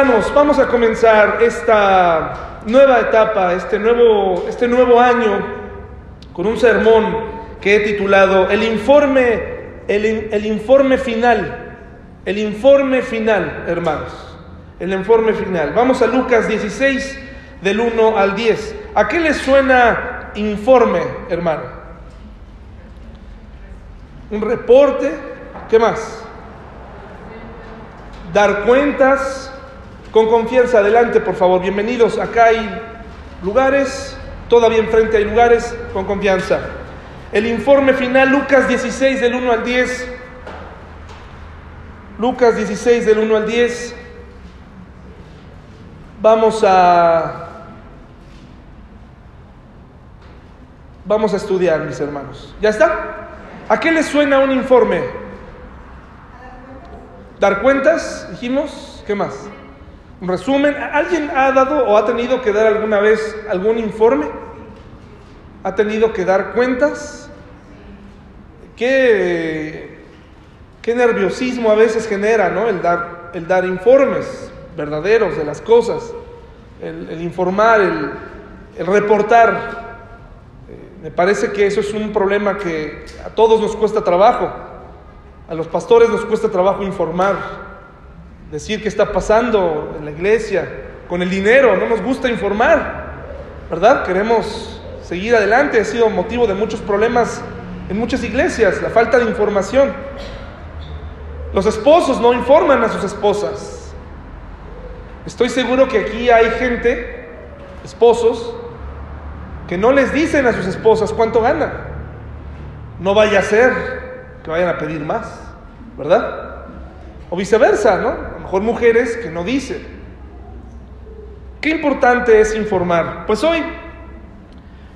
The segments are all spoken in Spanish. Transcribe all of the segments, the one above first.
Hermanos, vamos a comenzar esta nueva etapa, este nuevo, este nuevo año, con un sermón que he titulado El informe, el, informe final, el informe final, hermanos, el informe final. Vamos a Lucas 16, del 1 al 10. ¿A qué les suena informe, hermano? Un reporte, ¿qué más? Dar cuentas, con confianza, adelante, por favor. Bienvenidos. Acá hay lugares, todavía enfrente hay lugares, con confianza. El informe final, Lucas 16 del 1 al 10. Lucas 16 del 1 al 10. Vamos a Vamos a estudiar, mis hermanos. ¿Ya está? ¿A qué les suena un informe? Dar cuentas, dijimos. ¿Qué más? Resumen. ¿Alguien ha dado o ha tenido que dar alguna vez algún informe? ¿Ha tenido que dar cuentas? ¿Qué, qué nerviosismo a veces genera ¿no? el, dar, el dar informes verdaderos de las cosas, el, informar, el, el reportar. Eh, me parece que eso es un problema que a todos nos cuesta trabajo. A los pastores nos cuesta trabajo informar decir qué está pasando en la iglesia, con el dinero, no nos gusta informar, ¿verdad? Queremos seguir adelante, ha sido motivo de muchos problemas en muchas iglesias, la falta de información. Los esposos no informan a sus esposas. Estoy seguro que aquí hay gente, esposos, que no les dicen a sus esposas cuánto ganan. No vaya a ser que vayan a pedir más, ¿verdad? O viceversa, ¿no? Mejor mujeres que no dicen. Qué importante es informar. Pues hoy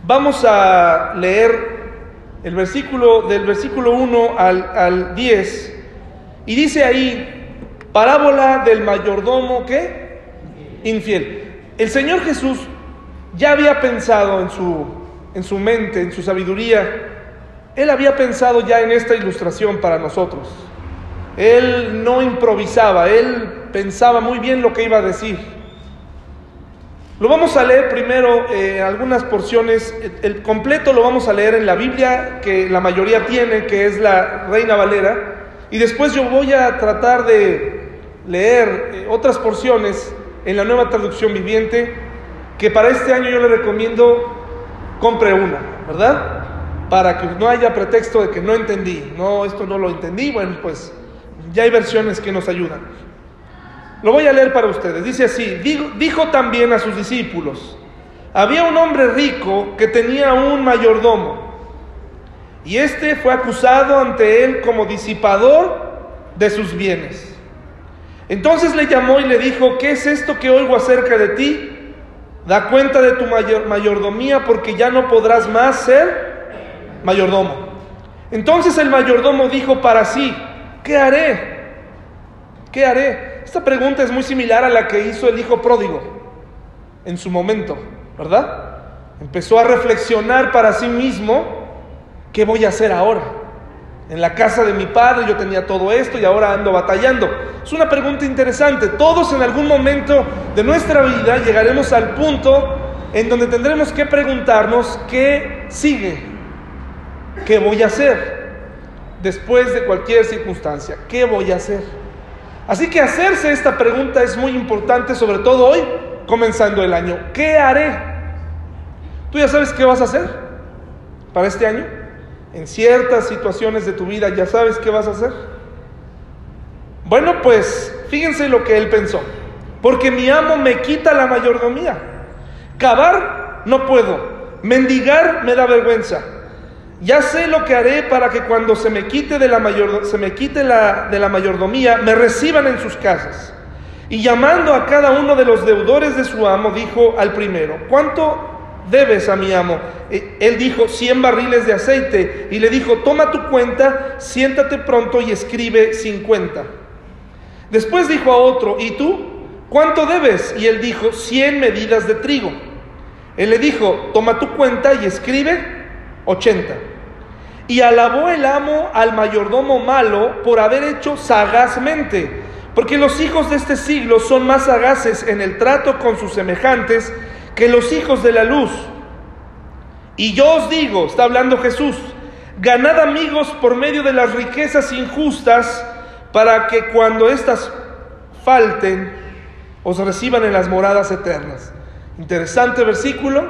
vamos a leer el versículo del versículo 1 al, al 10 y dice ahí, parábola del mayordomo que infiel. El Señor Jesús ya había pensado en su, en su mente, en su sabiduría, Él había pensado ya en esta ilustración para nosotros. Él no improvisaba, él pensaba muy bien lo que iba a decir. Lo vamos a leer primero eh, algunas porciones, el completo lo vamos a leer en la Biblia que la mayoría tiene, que es la Reina Valera, y después yo voy a tratar de leer eh, otras porciones en la nueva traducción viviente, que para este año yo le recomiendo compre una, ¿verdad? Para que no haya pretexto de que no entendí, no, esto no lo entendí, bueno, pues ya hay versiones que nos ayudan. Lo voy a leer para ustedes. Dice así, dijo, también a sus discípulos, había un hombre rico que tenía un mayordomo y este fue acusado ante él como disipador de sus bienes. Entonces le llamó y le dijo, ¿qué es esto que oigo acerca de ti? Da cuenta de tu mayordomía porque ya no podrás más ser mayordomo. Entonces el mayordomo dijo para sí, ¿Qué haré? ¿Qué haré? Esta pregunta es muy similar a la que hizo el hijo pródigo en su momento, ¿verdad? Empezó a reflexionar para sí mismo, ¿qué voy a hacer ahora? En la casa de mi padre yo tenía todo esto y ahora ando batallando. Es una pregunta interesante. Todos en algún momento de nuestra vida llegaremos al punto en donde tendremos que preguntarnos qué sigue, qué voy a hacer después de cualquier circunstancia. ¿Qué voy a hacer? Así que hacerse esta pregunta es muy importante, sobre todo hoy, comenzando el año. ¿Qué haré? ¿Tú ya sabes qué vas a hacer para este año? En ciertas situaciones de tu vida ya sabes qué vas a hacer. Bueno, pues fíjense lo que él pensó. Porque mi amo me quita la mayordomía. Cavar no puedo. Mendigar me da vergüenza. Ya sé lo que haré para que cuando se me quite de la, mayor, se me quite la, de la mayordomía, me reciban en sus casas. Y llamando a cada uno de los deudores de su amo, dijo al primero, ¿cuánto debes a mi amo? E, él dijo, cien barriles de aceite. Y le dijo, toma tu cuenta, siéntate pronto y escribe cincuenta. Después dijo a otro, ¿y tú? ¿Cuánto debes? Y él dijo, cien medidas de trigo. Él le dijo, toma tu cuenta y escribe ochenta. Y alabó el amo al mayordomo malo por haber hecho sagazmente, porque los hijos de este siglo son más sagaces en el trato con sus semejantes que los hijos de la luz. Y yo os digo, está hablando Jesús, ganad amigos por medio de las riquezas injustas, para que cuando éstas falten, os reciban en las moradas eternas. Interesante versículo,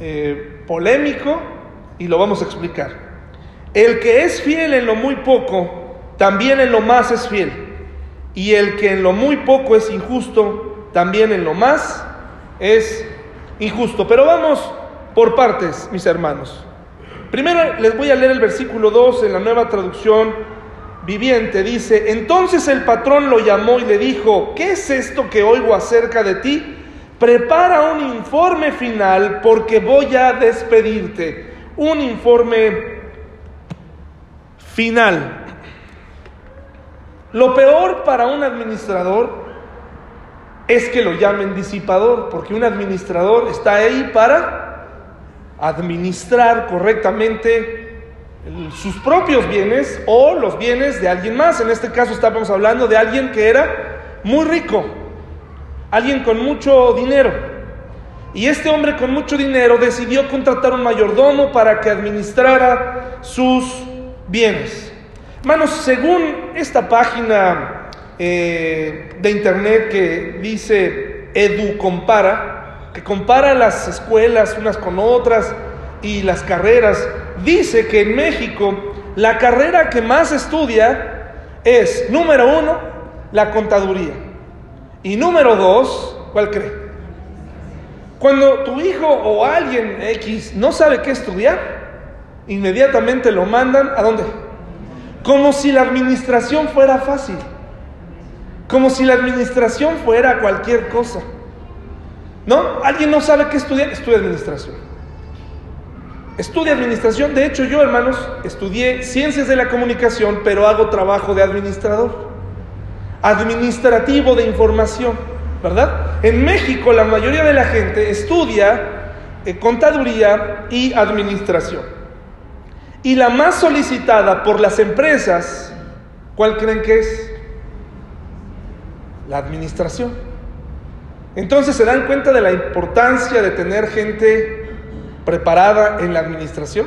eh, polémico, y lo vamos a explicar. El que es fiel en lo muy poco, también en lo más es fiel. Y el que en lo muy poco es injusto, también en lo más es injusto. Pero vamos por partes, mis hermanos. Primero les voy a leer el versículo 2 en la nueva traducción viviente. Dice, entonces el patrón lo llamó y le dijo, ¿qué es esto que oigo acerca de ti? Prepara un informe final porque voy a despedirte. Un informe final. Lo peor para un administrador es que lo llamen disipador, porque un administrador está ahí para administrar correctamente sus propios bienes o los bienes de alguien más. En este caso estábamos hablando de alguien que era muy rico, alguien con mucho dinero. Y este hombre con mucho dinero decidió contratar un mayordomo para que administrara sus bienes. Hermanos, según esta página eh, de internet que dice Edu Compara, que compara las escuelas unas con otras y las carreras, dice que en México la carrera que más estudia es, número uno, la contaduría. Y número dos, ¿cuál cree? Cuando tu hijo o alguien X no sabe qué estudiar, inmediatamente lo mandan a dónde? Como si la administración fuera fácil. Como si la administración fuera cualquier cosa. ¿No? Alguien no sabe qué estudiar, estudia administración. Estudia administración. De hecho, yo, hermanos, estudié ciencias de la comunicación, pero hago trabajo de administrador. Administrativo de información, ¿verdad? En México la mayoría de la gente estudia eh, contaduría y administración. Y la más solicitada por las empresas, ¿cuál creen que es? la administración. Entonces se dan cuenta de la importancia de tener gente preparada en la administración.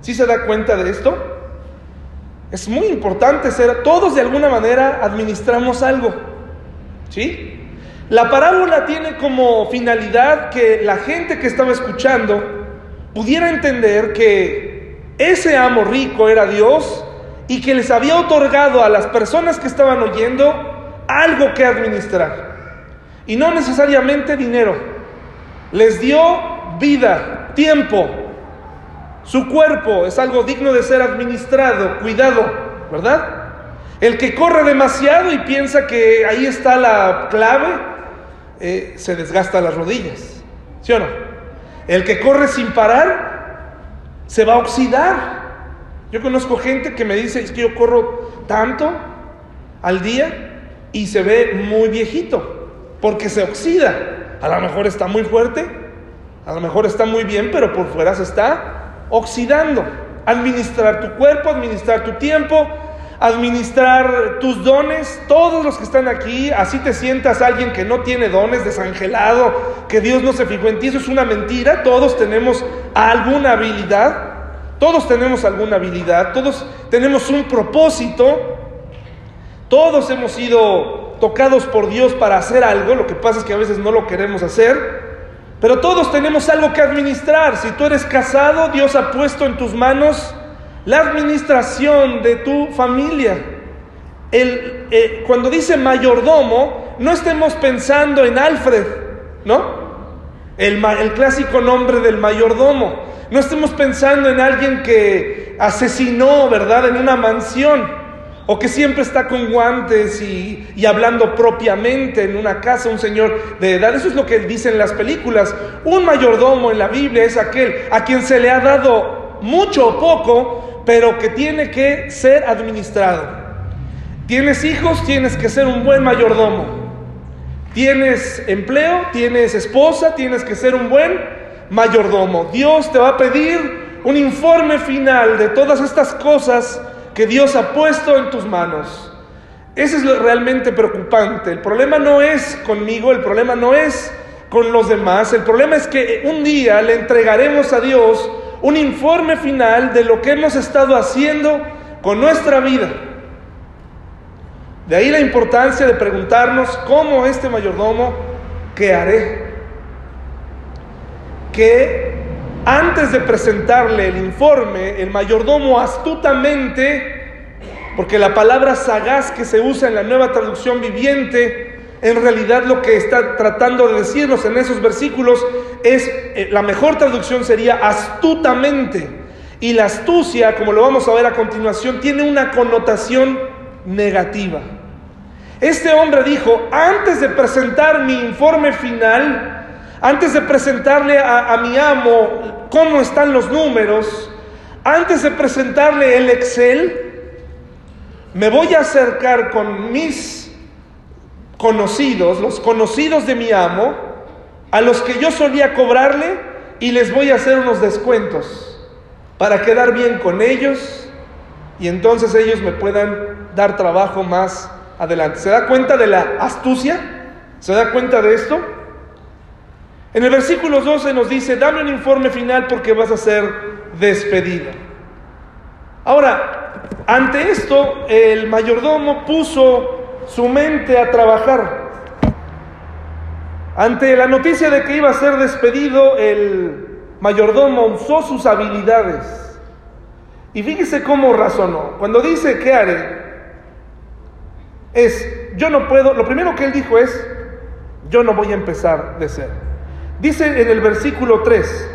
¿Sí se da cuenta de esto? Es muy importante ser, todos de alguna manera administramos algo. ¿Sí? La parábola tiene como finalidad que la gente que estaba escuchando pudiera entender que ese amo rico era Dios y que les había otorgado a las personas que estaban oyendo algo que administrar. Y no necesariamente dinero. Les dio vida, tiempo. Su cuerpo es algo digno de ser administrado, cuidado, ¿verdad? El que corre demasiado y piensa que ahí está la clave, eh, se desgasta las rodillas. ¿Sí o no? El que corre sin parar, se va a oxidar. Yo conozco gente que me dice, es que yo corro tanto al día y se ve muy viejito, porque se oxida. A lo mejor está muy fuerte, a lo mejor está muy bien, pero por fuera se está oxidando. Administrar tu cuerpo, administrar tu tiempo, administrar tus dones, todos los que están aquí, así te sientas alguien que no tiene dones, desangelado, que Dios no se fijó en ti, eso es una mentira, todos tenemos alguna habilidad, todos tenemos alguna habilidad, todos tenemos un propósito, todos hemos sido tocados por Dios para hacer algo, lo que pasa es que a veces no lo queremos hacer, pero todos tenemos algo que administrar. Si tú eres casado, Dios ha puesto en tus manos la administración de tu familia. El, eh, cuando dice mayordomo, no estemos pensando en Alfred, ¿no? El, el clásico nombre del mayordomo. No estemos pensando en alguien que asesinó, ¿verdad?, en una mansión o que siempre está con guantes y, hablando propiamente en una casa, un señor de edad. Eso es lo que dicen las películas. Un mayordomo en la Biblia es aquel a quien se le ha dado mucho o poco, pero que tiene que ser administrado. Tienes hijos, tienes que ser un buen mayordomo. Tienes empleo, tienes esposa, tienes que ser un buen mayordomo. Dios te va a pedir un informe final de todas estas cosas que Dios ha puesto en tus manos. Eso es lo realmente preocupante. El problema no es conmigo, el problema no es con los demás, el problema es que un día le entregaremos a Dios un informe final de lo que hemos estado haciendo con nuestra vida. De ahí la importancia de preguntarnos cómo este mayordomo, ¿qué haré? Que antes de presentarle el informe, el mayordomo astutamente, porque la palabra sagaz que se usa en la nueva traducción viviente, en realidad lo que está tratando de decirnos en esos versículos es, eh, la mejor traducción sería astutamente. Y la astucia, como lo vamos a ver a continuación, tiene una connotación negativa. Este hombre dijo, antes de presentar mi informe final, antes de presentarle a, a, mi amo cómo están los números, antes de presentarle el Excel, me voy a acercar con mis conocidos, los conocidos de mi amo, a los que yo solía cobrarle y les voy a hacer unos descuentos para quedar bien con ellos y entonces ellos me puedan dar trabajo más adelante. ¿Se da cuenta de la astucia? ¿Se da cuenta de esto? En el versículo 12 nos dice, dame un informe final porque vas a ser despedido. Ahora, ante esto, el mayordomo puso su mente a trabajar. Ante la noticia de que iba a ser despedido, el mayordomo usó sus habilidades. Y fíjese cómo razonó. Cuando dice, ¿qué haré? es, yo no puedo, lo primero que él dijo es, yo no voy a empezar de cero. Dice en el versículo 3,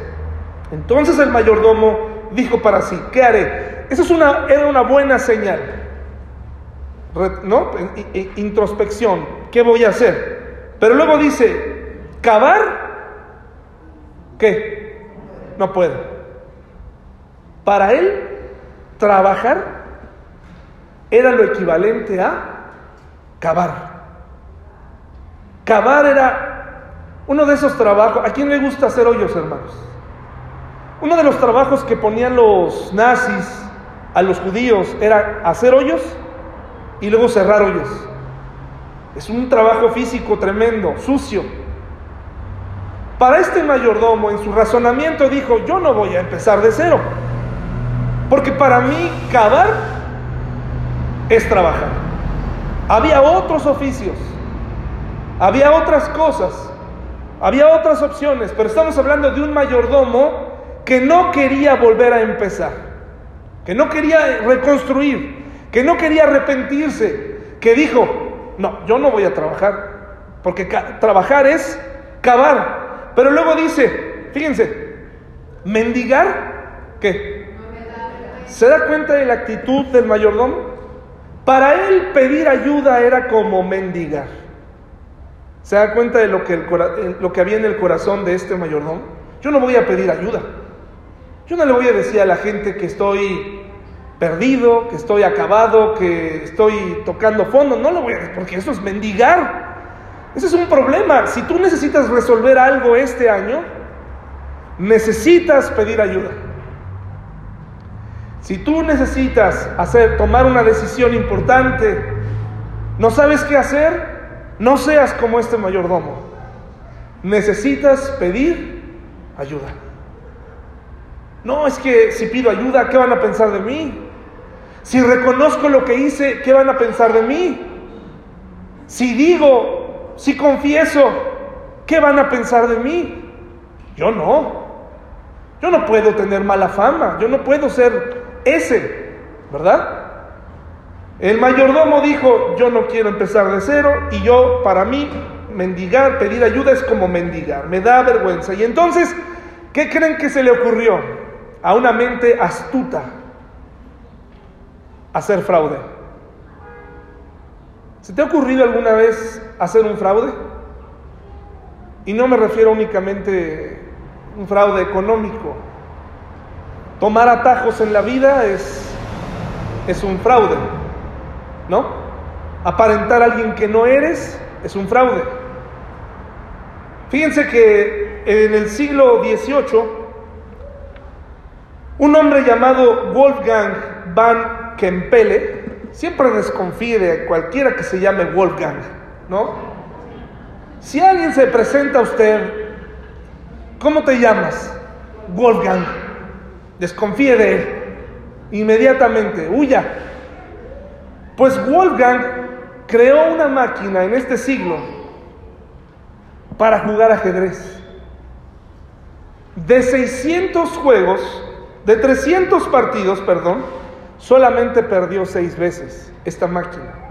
entonces el mayordomo dijo para sí, ¿qué haré? Eso es una, era una buena señal, ¿no? Introspección, ¿qué voy a hacer? Pero luego dice, cavar, ¿qué? No puedo. Para él, trabajar era lo equivalente a cavar. Cavar era uno de esos trabajos. ¿A quién le gusta hacer hoyos, hermanos? Uno de los trabajos que ponían los nazis a los judíos era hacer hoyos y luego cerrar hoyos. Es un trabajo físico tremendo, sucio. Para este mayordomo, en su razonamiento, dijo, yo no voy a empezar de cero. Porque para mí cavar es trabajar. Había otros oficios, había otras cosas, había otras opciones, pero estamos hablando de un mayordomo que no quería volver a empezar, que no quería reconstruir, que no quería arrepentirse, que dijo, no, yo no voy a trabajar, porque trabajar es cavar. Pero luego dice, fíjense, mendigar, ¿qué? ¿Se da cuenta de la actitud del mayordomo? Para él pedir ayuda era como mendigar. ¿Se da cuenta de lo que, lo que había en el corazón de este mayordomo? Yo no voy a pedir ayuda. Yo no le voy a decir a la gente que estoy perdido, que estoy acabado, que estoy tocando fondo. No lo voy a porque eso es mendigar. Ese es un problema. Si tú necesitas resolver algo este año, necesitas pedir ayuda. Si tú necesitas hacer, tomar una decisión importante, no sabes qué hacer, no seas como este mayordomo. Necesitas pedir ayuda. No, es que si pido ayuda, ¿qué van a pensar de mí? Si reconozco lo que hice, ¿qué van a pensar de mí? Si digo, si confieso, ¿qué van a pensar de mí? Yo no. Yo no puedo tener mala fama, yo no puedo ser ese, ¿verdad? El mayordomo dijo, yo no quiero empezar de cero y yo, para mí, mendigar, pedir ayuda es como mendigar, me da vergüenza. Y entonces, ¿qué creen que se le ocurrió a una mente astuta? Hacer fraude. ¿Se te ha ocurrido alguna vez hacer un fraude? Y no me refiero únicamente a un fraude económico, Tomar atajos en la vida es, es un fraude, ¿no? Aparentar a alguien que no eres es un fraude. Fíjense que en el siglo XVIII, un hombre llamado Wolfgang van Kempele, siempre desconfíe de cualquiera que se llame Wolfgang, ¿no? Si alguien se presenta a usted, ¿cómo te llamas? Wolfgang. Desconfíe de él. Inmediatamente, huya. Pues Wolfgang creó una máquina en este siglo para jugar ajedrez. De 600 juegos, de 300 partidos, perdón, solamente perdió seis veces esta máquina.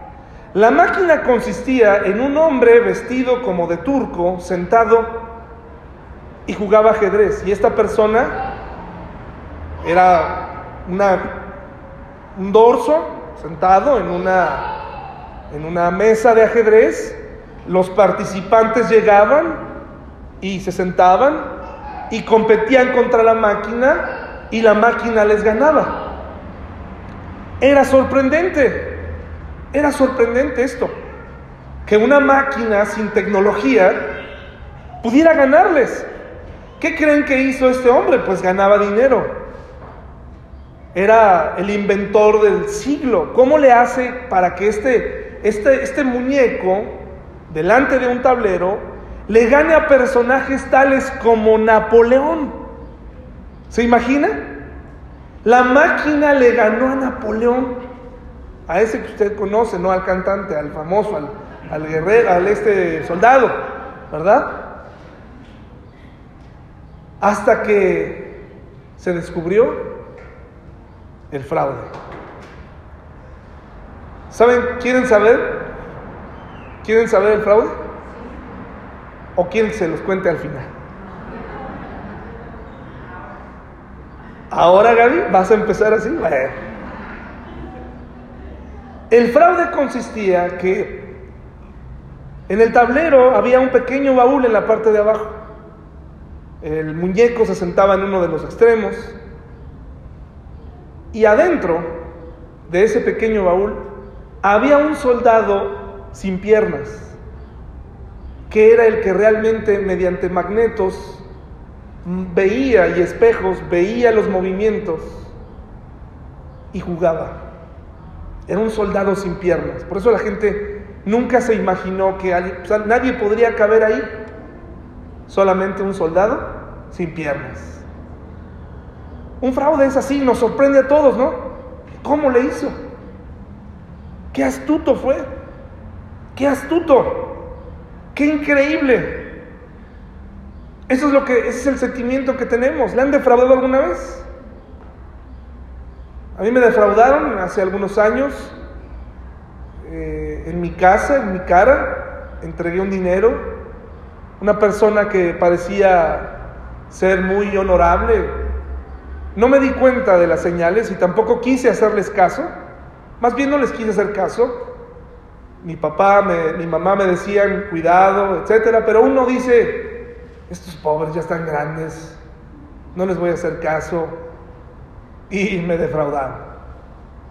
La máquina consistía en un hombre vestido como de turco, sentado y jugaba ajedrez. Y esta persona era una, un dorso sentado en una, en una mesa de ajedrez. Los participantes llegaban y se sentaban y competían contra la máquina y la máquina les ganaba. Era sorprendente, era sorprendente esto, que una máquina sin tecnología pudiera ganarles. ¿Qué creen que hizo este hombre? Pues ganaba dinero. Era el inventor del siglo. ¿Cómo le hace para que este, este, este muñeco, delante de un tablero, le gane a personajes tales como Napoleón? ¿Se imagina? La máquina le ganó a Napoleón, a ese que usted conoce, no al cantante, al famoso, al, guerrero, al este soldado, ¿verdad? Hasta que se descubrió el fraude. ¿Saben? ¿Quieren saber? ¿Quieren saber el fraude? ¿O quieren se los cuente al final? Ahora, Gaby, vas a empezar así. Bueno. El fraude consistía que en el tablero había un pequeño baúl en la parte de abajo. El muñeco se sentaba en uno de los extremos. Y adentro de ese pequeño baúl había un soldado sin piernas, que era el que realmente mediante magnetos veía y espejos, veía los movimientos y jugaba. Era un soldado sin piernas. Por eso la gente nunca se imaginó que nadie podría caber ahí. Solamente un soldado sin piernas. Un fraude es así, nos sorprende a todos, ¿no? ¿Cómo le hizo? Qué astuto fue. Qué astuto. Qué increíble. Eso es lo que, ese es el sentimiento que tenemos. ¿Le han defraudado alguna vez? A mí me defraudaron hace algunos años eh, en mi casa, en mi cara, entregué un dinero. Una persona que parecía ser muy honorable. No me di cuenta de las señales y tampoco quise hacerles caso. Más bien no les quise hacer caso. Mi papá, mi mamá me decían cuidado, etcétera, pero uno dice, estos pobres ya están grandes, no les voy a hacer caso. Y me defraudaron.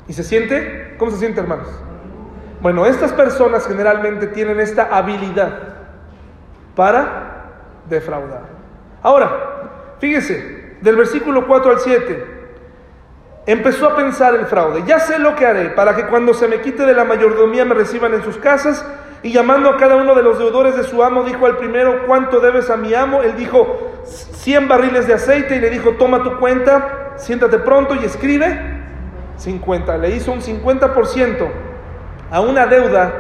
¿Y se siente? ¿Cómo se siente, hermanos? Bueno, estas personas generalmente tienen esta habilidad para defraudar. Ahora, fíjese, del versículo 4 al 7, empezó a pensar el fraude. Ya sé lo que haré para que cuando se me quite de la mayordomía me reciban en sus casas y llamando a cada uno de los deudores de su amo, dijo al primero, ¿cuánto debes a mi amo? Él dijo, 100 barriles de aceite y le dijo, toma tu cuenta, siéntate pronto y escribe 50. Le hizo un 50% a una deuda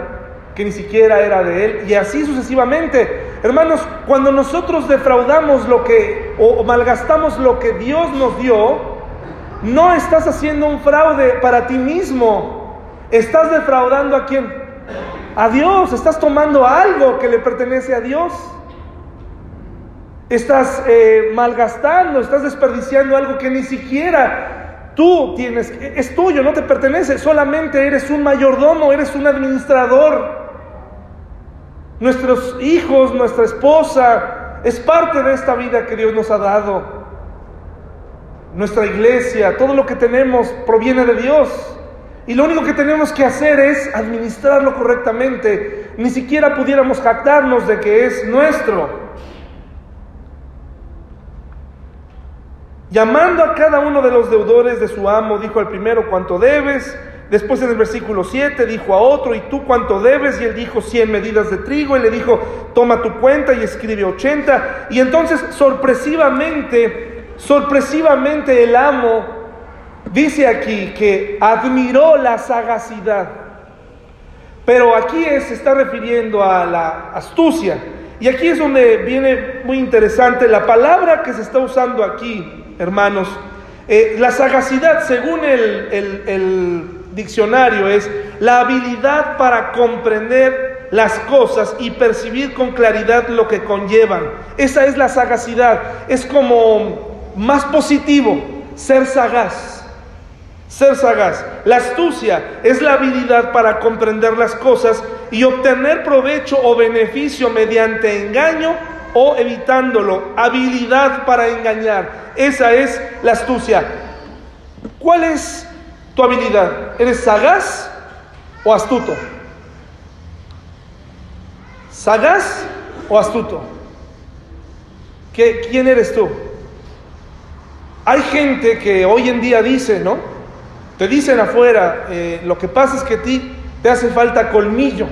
que ni siquiera era de él y así sucesivamente. Hermanos, cuando nosotros defraudamos lo que o malgastamos lo que Dios nos dio, no estás haciendo un fraude para ti mismo. Estás defraudando a quién? A Dios, estás tomando algo que le pertenece a Dios. Estás eh, malgastando, estás desperdiciando algo que ni siquiera tú tienes, es tuyo, no te pertenece, solamente eres un mayordomo, eres un administrador. Nuestros hijos, nuestra esposa, es parte de esta vida que Dios nos ha dado. Nuestra iglesia, todo lo que tenemos proviene de Dios. Y lo único que tenemos que hacer es administrarlo correctamente. Ni siquiera pudiéramos jactarnos de que es nuestro. Llamando a cada uno de los deudores de su amo, dijo al primero, ¿cuánto debes? Después en el versículo 7 dijo a otro, ¿y tú cuánto debes? Y él dijo 100 medidas de trigo. Y le dijo, toma tu cuenta y escribe 80. Y entonces sorpresivamente, sorpresivamente el amo dice aquí que admiró la sagacidad. Pero aquí se está refiriendo a la astucia. Y aquí es donde viene muy interesante la palabra que se está usando aquí, hermanos. Eh, la sagacidad, según el diccionario, es la habilidad para comprender las cosas y percibir con claridad lo que conllevan. Esa es la sagacidad. Es como más positivo, ser sagaz. Ser sagaz. La astucia es la habilidad para comprender las cosas y obtener provecho o beneficio mediante engaño o evitándolo. Habilidad para engañar. Esa es la astucia. ¿Cuál es tu habilidad? ¿Eres sagaz o astuto? ¿Sagaz o astuto? ¿Qué, ¿Quién eres tú? Hay gente que hoy en día dice, ¿no? Te dicen afuera, eh, lo que pasa es que a ti te hace falta colmillo.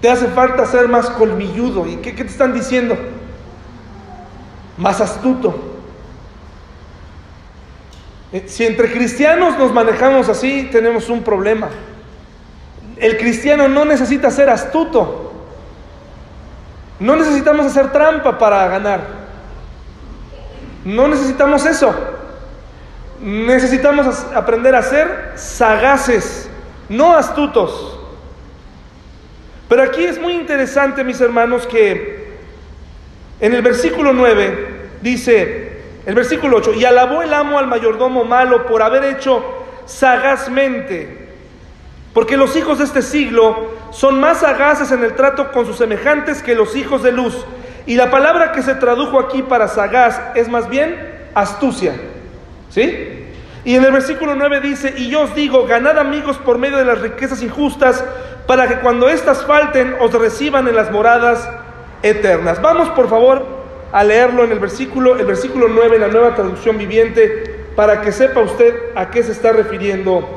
Te hace falta ser más colmilludo. ¿Y qué, qué te están diciendo? Más astuto. Eh, si entre cristianos nos manejamos así, tenemos un problema. El cristiano no necesita ser astuto. No necesitamos hacer trampa para ganar. No necesitamos eso. Necesitamos aprender a ser sagaces, no astutos. Pero aquí es muy interesante, mis hermanos, que en el versículo 9 dice, el versículo 8, y alabó el amo al mayordomo malo por haber hecho sagazmente, porque los hijos de este siglo son más sagaces en el trato con sus semejantes que los hijos de luz. Y la palabra que se tradujo aquí para sagaz es más bien astucia. ¿Sí? Y en el versículo 9 dice, y yo os digo, ganad amigos por medio de las riquezas injustas, para que cuando éstas falten os reciban en las moradas eternas. Vamos por favor a leerlo en el versículo, el versículo 9, en la nueva traducción viviente, para que sepa usted a qué se está refiriendo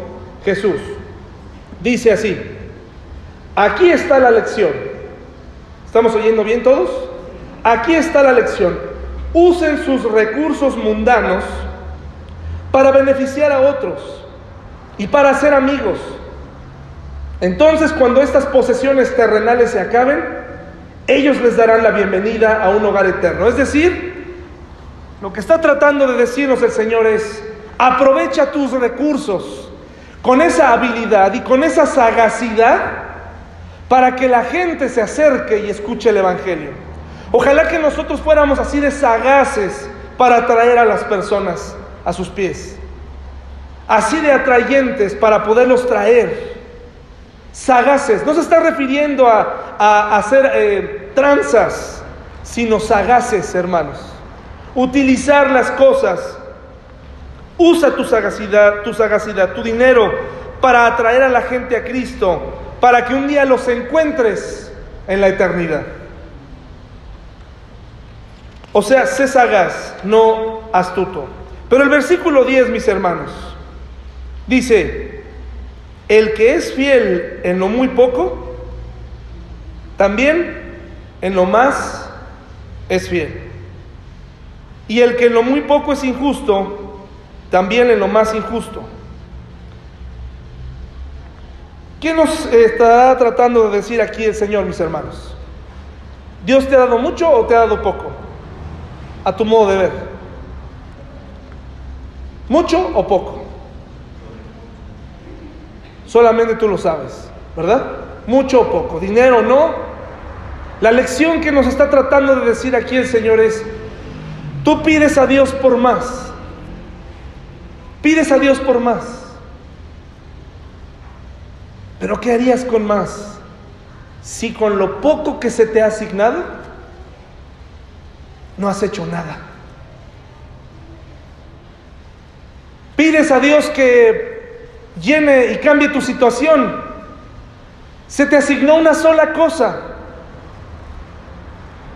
Jesús. Dice así, aquí está la lección. ¿Estamos oyendo bien todos? Aquí está la lección. Usen sus recursos mundanos para beneficiar a otros y para ser amigos. Entonces, cuando estas posesiones terrenales se acaben, ellos les darán la bienvenida a un hogar eterno. Es decir, lo que está tratando de decirnos el Señor es, aprovecha tus recursos con esa habilidad y con esa sagacidad para que la gente se acerque y escuche el Evangelio. Ojalá que nosotros fuéramos así de sagaces para atraer a las personas a sus pies. Así de atrayentes para poderlos traer. Sagaces. No se está refiriendo a, hacer eh, tranzas, sino sagaces, hermanos. Utilizar las cosas. Usa tu sagacidad, tu sagacidad, tu dinero para atraer a la gente a Cristo, para que un día los encuentres en la eternidad. O sea, sé sagaz, no astuto. Pero el versículo 10, mis hermanos, dice, el que es fiel en lo muy poco, también en lo más es fiel. Y el que en lo muy poco es injusto, también en lo más injusto. ¿Qué nos estará tratando de decir aquí el Señor, mis hermanos? ¿Dios te ha dado mucho o te ha dado poco? A tu modo de ver. ¿Mucho o poco? Solamente tú lo sabes, ¿verdad? Mucho o poco, dinero o no. La lección que nos está tratando de decir aquí el Señor es, tú pides a Dios por más. Pides a Dios por más. Pero ¿qué harías con más? Si con lo poco que se te ha asignado, no has hecho nada. Pides a Dios que llene y cambie tu situación. Se te asignó una sola cosa.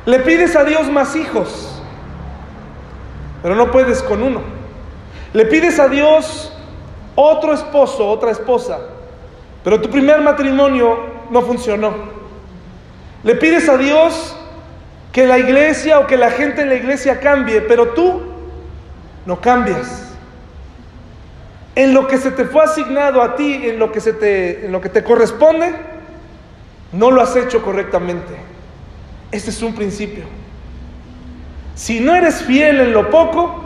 Le pides a Dios más hijos, pero no puedes con uno. Le pides a Dios otro esposo, otra esposa, pero tu primer matrimonio no funcionó. Le pides a Dios que la iglesia o que la gente en la iglesia cambie, pero tú no cambias. En lo que se te fue asignado a ti, en lo que, se te, en lo que te corresponde, no lo has hecho correctamente. Este es un principio. Si no eres fiel en lo poco,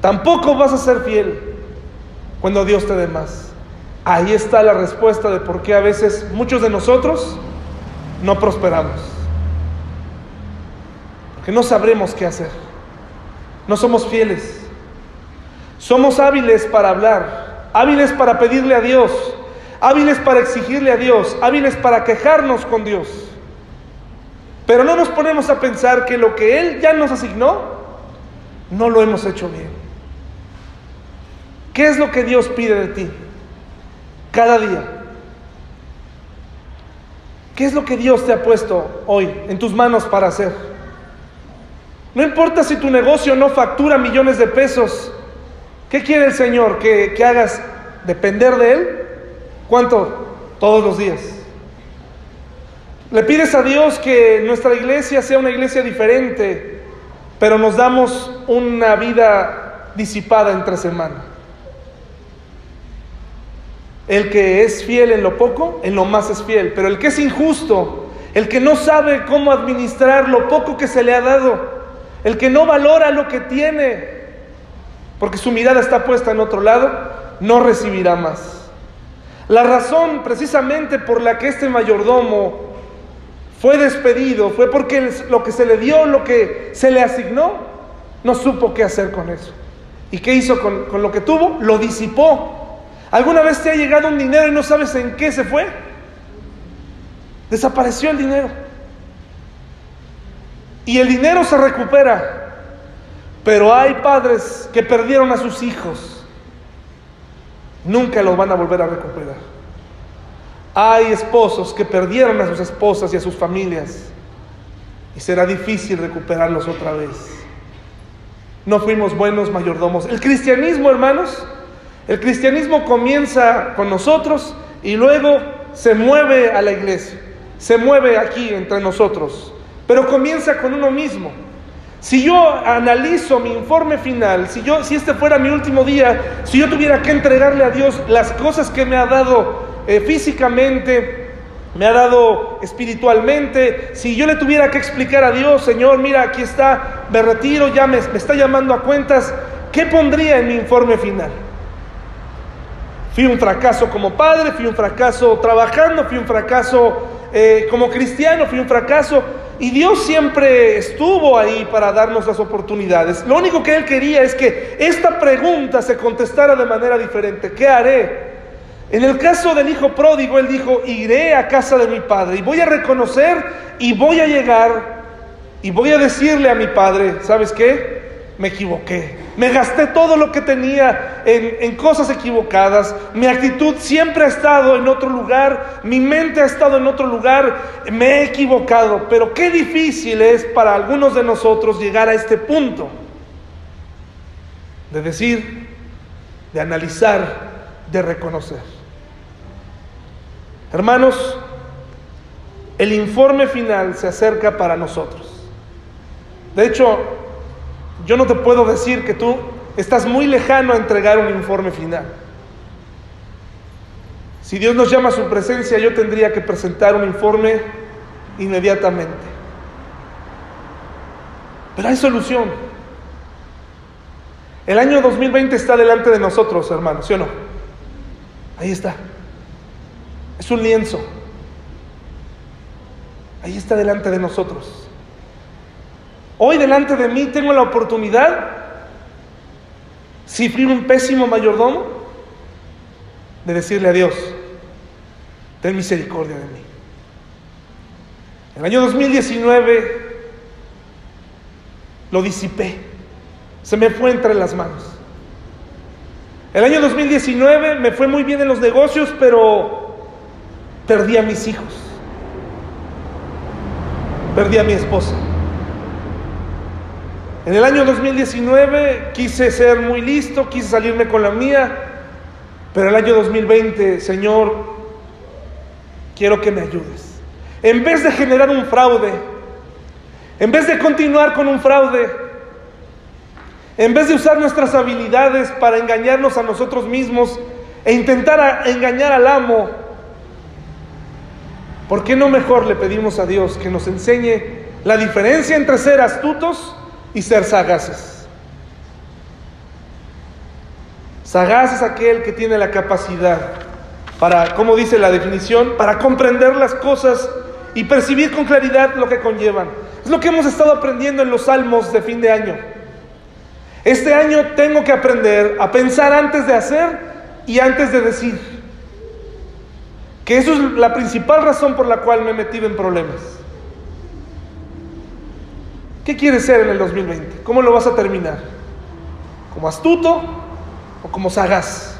tampoco vas a ser fiel cuando Dios te dé más. Ahí está la respuesta de por qué a veces muchos de nosotros no prosperamos. Porque no sabremos qué hacer. No somos fieles. Somos hábiles para hablar, hábiles para pedirle a Dios, hábiles para exigirle a Dios, hábiles para quejarnos con Dios. Pero no nos ponemos a pensar que lo que Él ya nos asignó, no lo hemos hecho bien. ¿Qué es lo que Dios pide de ti cada día? ¿Qué es lo que Dios te ha puesto hoy en tus manos para hacer? No importa si tu negocio no factura millones de pesos, ¿qué quiere el Señor? ¿Que, que hagas depender de Él? ¿Cuánto? Todos los días. Le pides a Dios que nuestra iglesia sea una iglesia diferente, pero nos damos una vida disipada entre semana. El que es fiel en lo poco, en lo más es fiel, pero el que es injusto, el que no sabe cómo administrar lo poco que se le ha dado, el que no valora lo que tiene, porque su mirada está puesta en otro lado, no recibirá más. La razón precisamente por la que este mayordomo fue despedido fue porque lo que se le dio, lo que se le asignó, no supo qué hacer con eso. ¿Y qué hizo con, con lo que tuvo? Lo disipó. ¿Alguna vez te ha llegado un dinero y no sabes en qué se fue? Desapareció el dinero. Y el dinero se recupera. Pero hay padres que perdieron a sus hijos nunca los van a volver a recuperar. Hay esposos que perdieron a sus esposas y a sus familias y será difícil recuperarlos otra vez. No fuimos buenos mayordomos. El cristianismo, hermanos, el cristianismo comienza con nosotros y luego se mueve a la iglesia, se mueve aquí entre nosotros, pero comienza con uno mismo. Si yo analizo mi informe final, si, yo, si este fuera mi último día, si yo tuviera que entregarle a Dios las cosas que me ha dado eh, físicamente, me ha dado espiritualmente, si yo le tuviera que explicar a Dios, Señor, mira, aquí está, me retiro, ya me, está llamando a cuentas, ¿qué pondría en mi informe final? Fui un fracaso como padre, fui un fracaso trabajando, fui un fracaso eh, como cristiano, fui un fracaso y Dios siempre estuvo ahí para darnos las oportunidades. Lo único que Él quería es que esta pregunta se contestara de manera diferente. ¿Qué haré? En el caso del hijo pródigo, Él dijo, iré a casa de mi padre y voy a reconocer y voy a llegar y voy a decirle a mi padre, ¿sabes qué? Me equivoqué. Me gasté todo lo que tenía en, cosas equivocadas. Mi actitud siempre ha estado en otro lugar. Mi mente ha estado en otro lugar. Me he equivocado. Pero qué difícil es para algunos de nosotros llegar a este punto. De decir, de analizar, de reconocer. Hermanos, el informe final se acerca para nosotros. De hecho, yo no te puedo decir que tú estás muy lejano a entregar un informe final. Si Dios nos llama a su presencia, yo tendría que presentar un informe inmediatamente. Pero hay solución. El año 2020 está delante de nosotros, hermanos, ¿sí o no? Ahí está. Es un lienzo. Ahí está delante de nosotros. Hoy delante de mí tengo la oportunidad, si fui un pésimo mayordomo, de decirle a Dios, ten misericordia de mí. El año 2019 lo disipé, se me fue entre las manos. El año 2019 me fue muy bien en los negocios, pero perdí a mis hijos, perdí a mi esposa. En el año 2019 quise ser muy listo, quise salirme con la mía Pero el año 2020, Señor, quiero que me ayudes. En vez de generar un fraude, en vez de continuar con un fraude, en vez de usar nuestras habilidades para engañarnos a nosotros mismos e intentar engañar al amo, ¿por qué no mejor le pedimos a Dios que nos enseñe la diferencia entre ser astutos y ser sagaces? Sagaz es aquel que tiene la capacidad para, como dice la definición, para comprender las cosas y percibir con claridad lo que conllevan. Es lo que hemos estado aprendiendo en los salmos de fin de año. Este año tengo que aprender a pensar antes de hacer y antes de decir. Que eso es la principal razón por la cual me metido en problemas. ¿Qué quieres ser en el 2020? ¿Cómo lo vas a terminar? ¿Como astuto o como sagaz?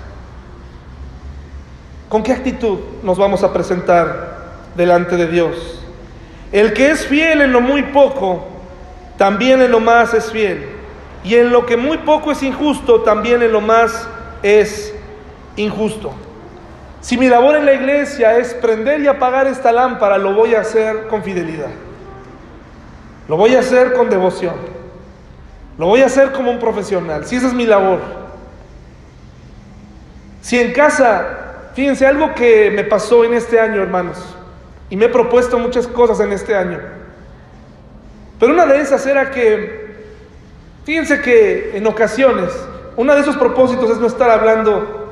¿Con qué actitud nos vamos a presentar delante de Dios? El que es fiel en lo muy poco, también en lo más es fiel. Y en lo que muy poco es injusto, también en lo más es injusto. Si mi labor en la iglesia es prender y apagar esta lámpara, lo voy a hacer con fidelidad. Lo voy a hacer con devoción. Lo voy a hacer como un profesional. Si esa es mi labor. Si en casa, fíjense, algo que me pasó en este año, hermanos, y me he propuesto muchas cosas en este año. Pero una de esas era que, fíjense que en ocasiones, uno de esos propósitos es no estar hablando,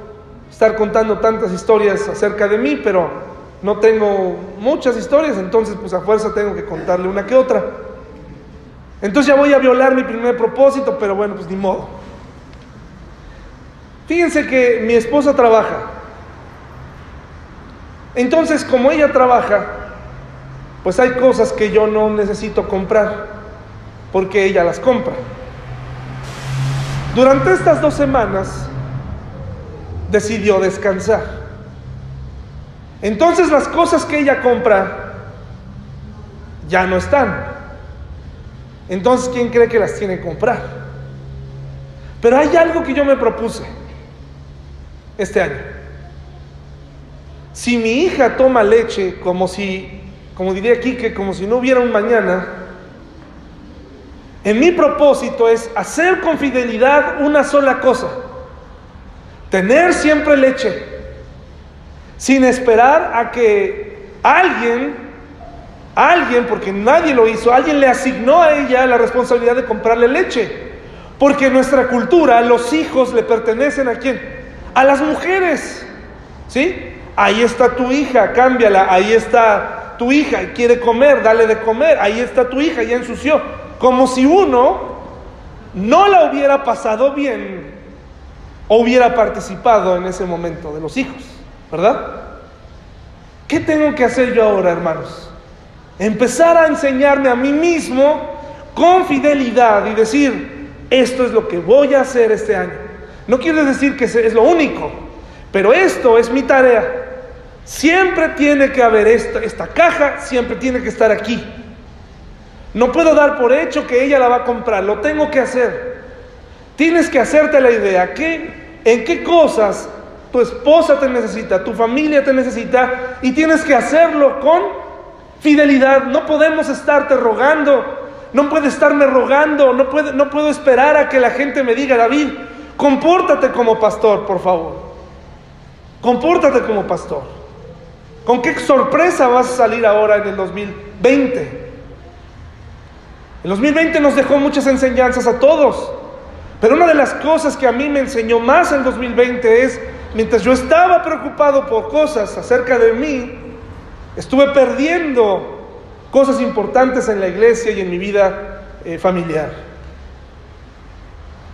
estar contando tantas historias acerca de mí, pero no tengo muchas historias, entonces pues a fuerza tengo que contarle una que otra. Entonces ya voy a violar mi primer propósito, pero bueno, pues ni modo. Fíjense que mi esposa trabaja. Entonces, como ella trabaja, pues hay cosas que yo no necesito comprar, porque ella las compra. Durante estas dos semanas decidió descansar. Entonces las cosas que ella compra ya no están. Entonces, ¿quién cree que las tiene que comprar? Pero hay algo que yo me propuse este año. Si mi hija toma leche como si, como diría aquí, que como si no hubiera un mañana, en mi propósito es hacer con fidelidad una sola cosa, tener siempre leche, sin esperar a que alguien, alguien, porque nadie lo hizo, alguien le asignó a ella la responsabilidad de comprarle leche. Porque en nuestra cultura los hijos le pertenecen a quién? A las mujeres. ¿Sí? Ahí está tu hija, cámbiala. Ahí está tu hija quiere comer, dale de comer. Ahí está tu hija, ya ensució. Como si uno no la hubiera pasado bien o hubiera participado en ese momento de los hijos, ¿verdad? ¿Qué tengo que hacer yo ahora, hermanos? Empezar a enseñarme a mí mismo con fidelidad y decir, esto es lo que voy a hacer este año. No quiere decir que es lo único, pero esto es mi tarea. Siempre tiene que haber esta, esta caja, siempre tiene que estar aquí. No puedo dar por hecho que ella la va a comprar, lo tengo que hacer. Tienes que hacerte la idea que en qué cosas tu esposa te necesita, tu familia te necesita y tienes que hacerlo con fidelidad. No podemos estarte rogando, no puede estarme rogando, no, puede, no puedo esperar a que la gente me diga, David, compórtate como pastor, por favor. Compórtate como pastor. ¿Con qué sorpresa vas a salir ahora en el 2020? El 2020 nos dejó muchas enseñanzas a todos, pero una de las cosas que a mí me enseñó más el 2020 es, mientras yo estaba preocupado por cosas acerca de mí, estuve perdiendo cosas importantes en la iglesia y en mi vida eh, familiar.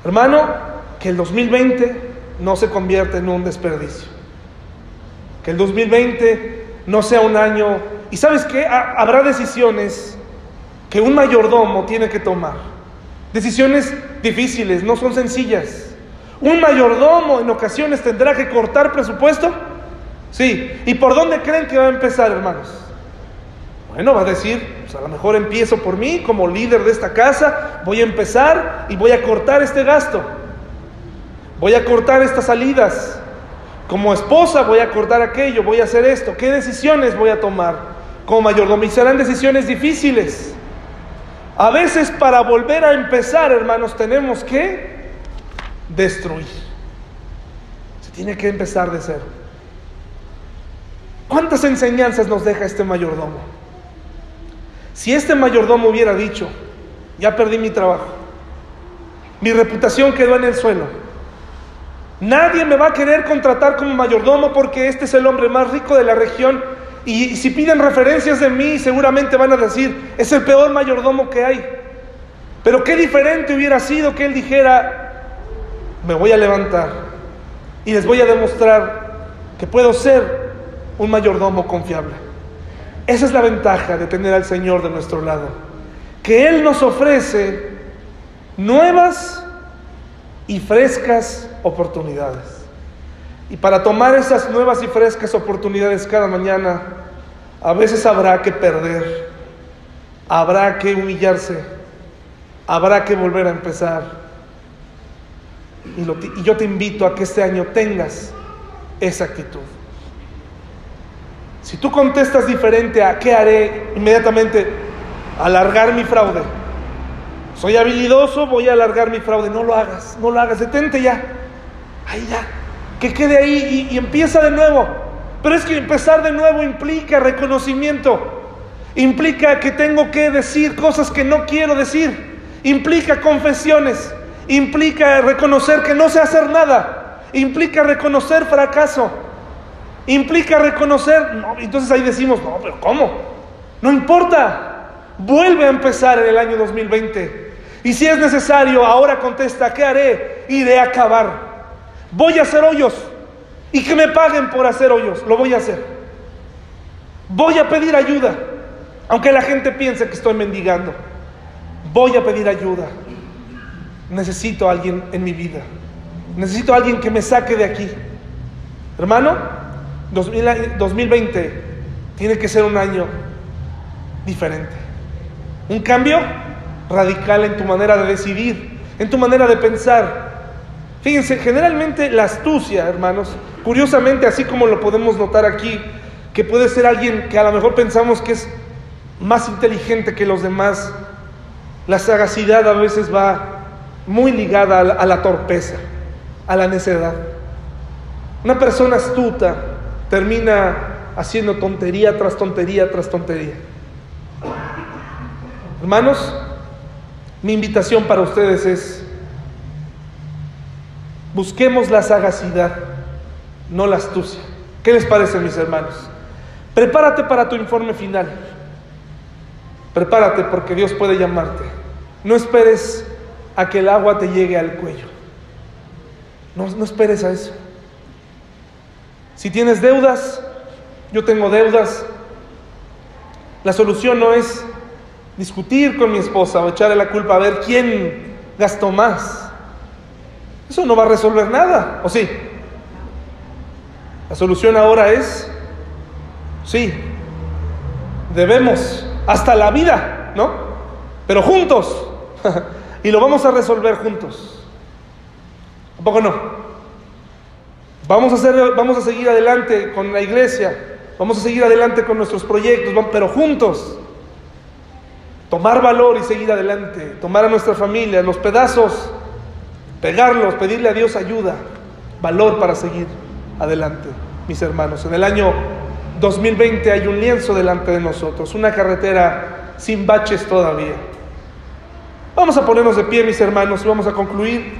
Hermano, que el 2020 no se convierta en un desperdicio. Que el 2020 no sea un año... Y sabes qué? Habrá decisiones que un mayordomo tiene que tomar. Decisiones difíciles, no son sencillas. Un mayordomo en ocasiones tendrá que cortar presupuesto. Sí. ¿Y por dónde creen que va a empezar, hermanos? Bueno, va a decir, pues a lo mejor empiezo por mí como líder de esta casa, voy a empezar y voy a cortar este gasto. Voy a cortar estas salidas. Como esposa voy a cortar aquello, voy a hacer esto. ¿Qué decisiones voy a tomar? Como mayordomo. Serán decisiones difíciles. A veces para volver a empezar, hermanos, tenemos que destruir. Se tiene que empezar de cero. ¿Cuántas enseñanzas nos deja este mayordomo? Si este mayordomo hubiera dicho, ya perdí mi trabajo, mi reputación quedó en el suelo, nadie me va a querer contratar como mayordomo porque este es el hombre más rico de la región y si piden referencias de mí seguramente van a decir, es el peor mayordomo que hay. Pero qué diferente hubiera sido que él dijera, me voy a levantar y les voy a demostrar que puedo ser un mayordomo confiable. Esa es la ventaja de tener al Señor de nuestro lado, que Él nos ofrece nuevas y frescas oportunidades. Y para tomar esas nuevas y frescas oportunidades cada mañana, a veces habrá que perder, habrá que humillarse, habrá que volver a empezar. Y, yo te invito a que este año tengas esa actitud. Si tú contestas diferente a qué haré, inmediatamente alargar mi fraude. Soy habilidoso, voy a alargar mi fraude. No lo hagas, no lo hagas, detente ya. Ahí ya. Que quede ahí y, y empieza de nuevo. Pero es que empezar de nuevo implica reconocimiento. Implica que tengo que decir cosas que no quiero decir. Implica confesiones. Implica reconocer que no sé hacer nada. Implica reconocer fracaso implica reconocer, no, entonces ahí decimos, no, pero ¿cómo? No importa, vuelve a empezar en el año 2020. Y si es necesario, ahora contesta, ¿qué haré? Iré a acabar. Voy a hacer hoyos y que me paguen por hacer hoyos, lo voy a hacer. Voy a pedir ayuda, aunque la gente piense que estoy mendigando. Voy a pedir ayuda. Necesito a alguien en mi vida. Necesito a alguien que me saque de aquí. Hermano, 2020 tiene que ser un año diferente. Un cambio radical en tu manera de decidir, en tu manera de pensar. Fíjense, generalmente la astucia, hermanos, curiosamente, así como lo podemos notar aquí, que puede ser alguien que a lo mejor pensamos que es más inteligente que los demás, la sagacidad a veces va muy ligada a la, a la torpeza, a la necedad. Una persona astuta termina haciendo tontería tras tontería tras tontería. Hermanos, mi invitación para ustedes es, busquemos la sagacidad, no la astucia. ¿Qué les parece, mis hermanos? Prepárate para tu informe final. Prepárate porque Dios puede llamarte. No esperes a que el agua te llegue al cuello. No, no esperes a eso. Si tienes deudas, yo tengo deudas. La solución no es discutir con mi esposa o echarle la culpa a ver quién gastó más. Eso no va a resolver nada, ¿o sí? La solución ahora es, sí, debemos hasta la vida, ¿no? Pero juntos. y lo vamos a resolver juntos. ¿A poco no? Vamos a, hacer, vamos a seguir adelante con la iglesia, vamos a seguir adelante con nuestros proyectos, pero juntos. Tomar valor y seguir adelante, tomar a nuestra familia, los pedazos, pegarlos, pedirle a Dios ayuda, valor para seguir adelante, mis hermanos. En el año 2020 hay un lienzo delante de nosotros, una carretera sin baches todavía. Vamos a ponernos de pie, mis hermanos, y vamos a concluir.